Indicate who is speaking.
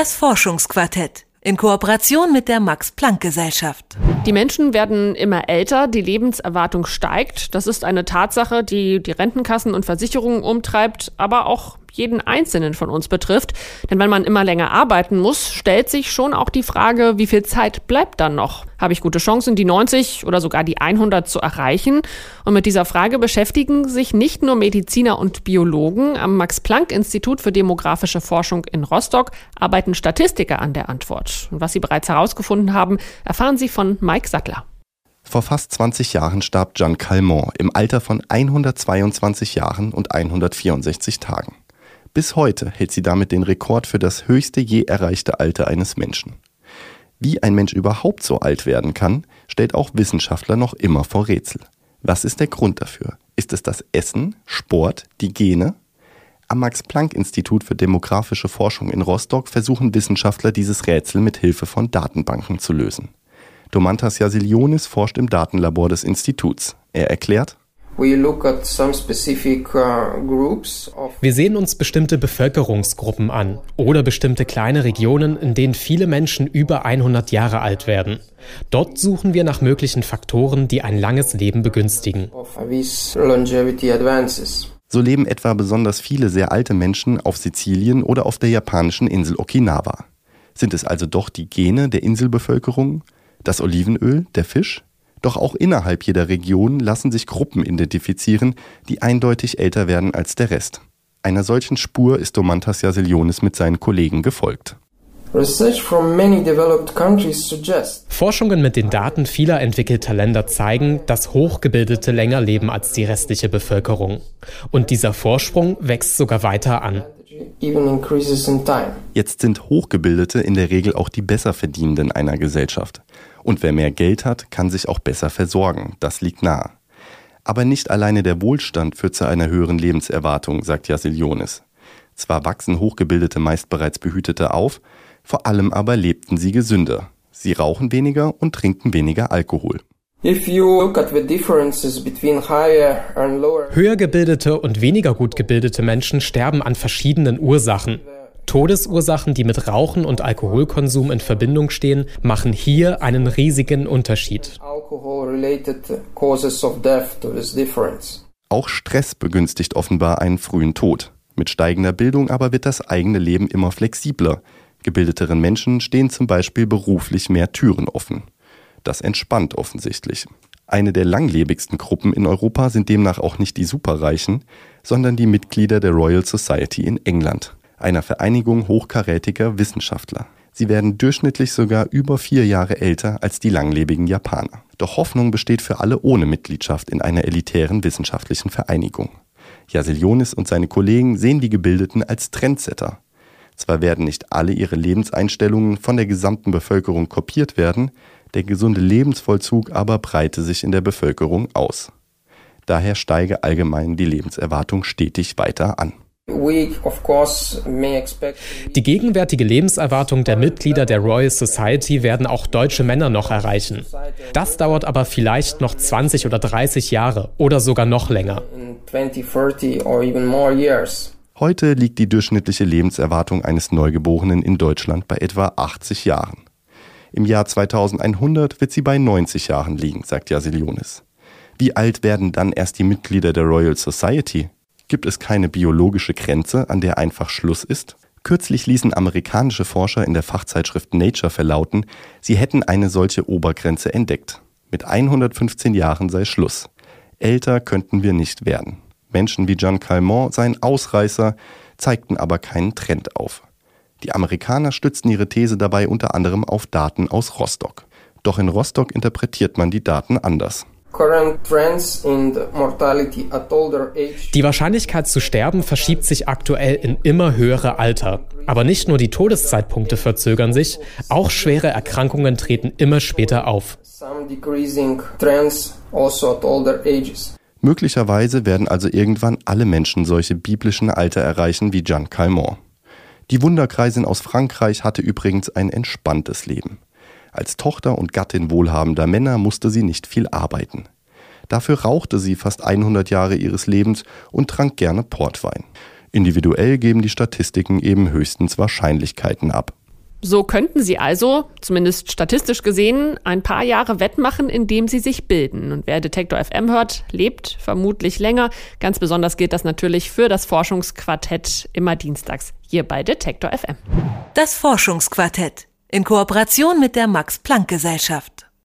Speaker 1: Das Forschungsquartett in Kooperation mit der Max Planck Gesellschaft.
Speaker 2: Die Menschen werden immer älter, die Lebenserwartung steigt. Das ist eine Tatsache, die die Rentenkassen und Versicherungen umtreibt, aber auch jeden Einzelnen von uns betrifft. Denn wenn man immer länger arbeiten muss, stellt sich schon auch die Frage, wie viel Zeit bleibt dann noch? Habe ich gute Chancen, die 90 oder sogar die 100 zu erreichen? Und mit dieser Frage beschäftigen sich nicht nur Mediziner und Biologen. Am Max-Planck-Institut für demografische Forschung in Rostock arbeiten Statistiker an der Antwort. Und was sie bereits herausgefunden haben, erfahren Sie von Mike Sattler.
Speaker 3: Vor fast 20 Jahren starb Jeanne Calment im Alter von 122 Jahren und 164 Tagen. Bis heute hält sie damit den Rekord für das höchste je erreichte Alter eines Menschen. Wie ein Mensch überhaupt so alt werden kann, stellt auch Wissenschaftler noch immer vor Rätsel. Was ist der Grund dafür? Ist es das Essen, Sport, die Gene? Am Max-Planck-Institut für demografische Forschung in Rostock versuchen Wissenschaftler dieses Rätsel mit Hilfe von Datenbanken zu lösen. Domantas Yasilionis forscht im Datenlabor des Instituts. Er erklärt,
Speaker 4: Wir sehen uns bestimmte Bevölkerungsgruppen an oder bestimmte kleine Regionen, in denen viele Menschen über 100 Jahre alt werden. Dort suchen wir nach möglichen Faktoren, die ein langes Leben begünstigen.
Speaker 3: So leben etwa besonders viele sehr alte Menschen auf Sizilien oder auf der japanischen Insel Okinawa. Sind es also doch die Gene der Inselbevölkerung, das Olivenöl, der Fisch? Doch auch innerhalb jeder Region lassen sich Gruppen identifizieren, die eindeutig älter werden als der Rest. Einer solchen Spur ist Domantas Jasilionis mit seinen Kollegen gefolgt.
Speaker 4: Forschungen mit den Daten vieler entwickelter Länder zeigen, dass Hochgebildete länger leben als die restliche Bevölkerung. Und dieser Vorsprung wächst sogar weiter an.
Speaker 3: Jetzt sind Hochgebildete in der Regel auch die Besserverdienenden einer Gesellschaft. Und wer mehr Geld hat, kann sich auch besser versorgen. Das liegt nahe. Aber nicht alleine der Wohlstand führt zu einer höheren Lebenserwartung, sagt Jasilionis. Zwar wachsen Hochgebildete meist bereits behüteter auf, vor allem aber lebten sie gesünder. Sie rauchen weniger und trinken weniger Alkohol.
Speaker 4: Höher gebildete und weniger gut gebildete Menschen sterben an verschiedenen Ursachen. Todesursachen, die mit Rauchen und Alkoholkonsum in Verbindung stehen, machen hier einen riesigen Unterschied.
Speaker 3: Auch Stress begünstigt offenbar einen frühen Tod. Mit steigender Bildung aber wird das eigene Leben immer flexibler. Gebildeteren Menschen stehen zum Beispiel beruflich mehr Türen offen. Das entspannt offensichtlich. Eine der langlebigsten Gruppen in Europa sind demnach auch nicht die Superreichen, sondern die Mitglieder der Royal Society in England einer Vereinigung hochkarätiger Wissenschaftler. Sie werden durchschnittlich sogar über vier Jahre älter als die langlebigen Japaner. Doch Hoffnung besteht für alle ohne Mitgliedschaft in einer elitären wissenschaftlichen Vereinigung. Jasilionis und seine Kollegen sehen die Gebildeten als Trendsetter. Zwar werden nicht alle ihre Lebenseinstellungen von der gesamten Bevölkerung kopiert werden, der gesunde Lebensvollzug aber breite sich in der Bevölkerung aus. Daher steige allgemein die Lebenserwartung stetig weiter an.
Speaker 4: Die gegenwärtige Lebenserwartung der Mitglieder der Royal Society werden auch deutsche Männer noch erreichen. Das dauert aber vielleicht noch 20 oder 30 Jahre oder sogar noch länger.
Speaker 3: Heute liegt die durchschnittliche Lebenserwartung eines Neugeborenen in Deutschland bei etwa 80 Jahren. Im Jahr 2100 wird sie bei 90 Jahren liegen, sagt Jasilionis. Wie alt werden dann erst die Mitglieder der Royal Society? Gibt es keine biologische Grenze, an der einfach Schluss ist? Kürzlich ließen amerikanische Forscher in der Fachzeitschrift Nature verlauten, sie hätten eine solche Obergrenze entdeckt. Mit 115 Jahren sei Schluss. Älter könnten wir nicht werden. Menschen wie John Calment seien Ausreißer, zeigten aber keinen Trend auf. Die Amerikaner stützten ihre These dabei unter anderem auf Daten aus Rostock. Doch in Rostock interpretiert man die Daten anders.
Speaker 4: Die Wahrscheinlichkeit zu sterben verschiebt sich aktuell in immer höhere Alter. Aber nicht nur die Todeszeitpunkte verzögern sich, auch schwere Erkrankungen treten immer später auf.
Speaker 3: Also Möglicherweise werden also irgendwann alle Menschen solche biblischen Alter erreichen wie Jeanne Calment. Die Wunderkreisin aus Frankreich hatte übrigens ein entspanntes Leben. Als Tochter und Gattin wohlhabender Männer musste sie nicht viel arbeiten. Dafür rauchte sie fast 100 Jahre ihres Lebens und trank gerne Portwein. Individuell geben die Statistiken eben höchstens Wahrscheinlichkeiten ab.
Speaker 2: So könnten sie also, zumindest statistisch gesehen, ein paar Jahre wettmachen, indem sie sich bilden. Und wer Detektor FM hört, lebt vermutlich länger. Ganz besonders gilt das natürlich für das Forschungsquartett immer dienstags hier bei Detektor FM.
Speaker 1: Das Forschungsquartett in Kooperation mit der Max Planck Gesellschaft.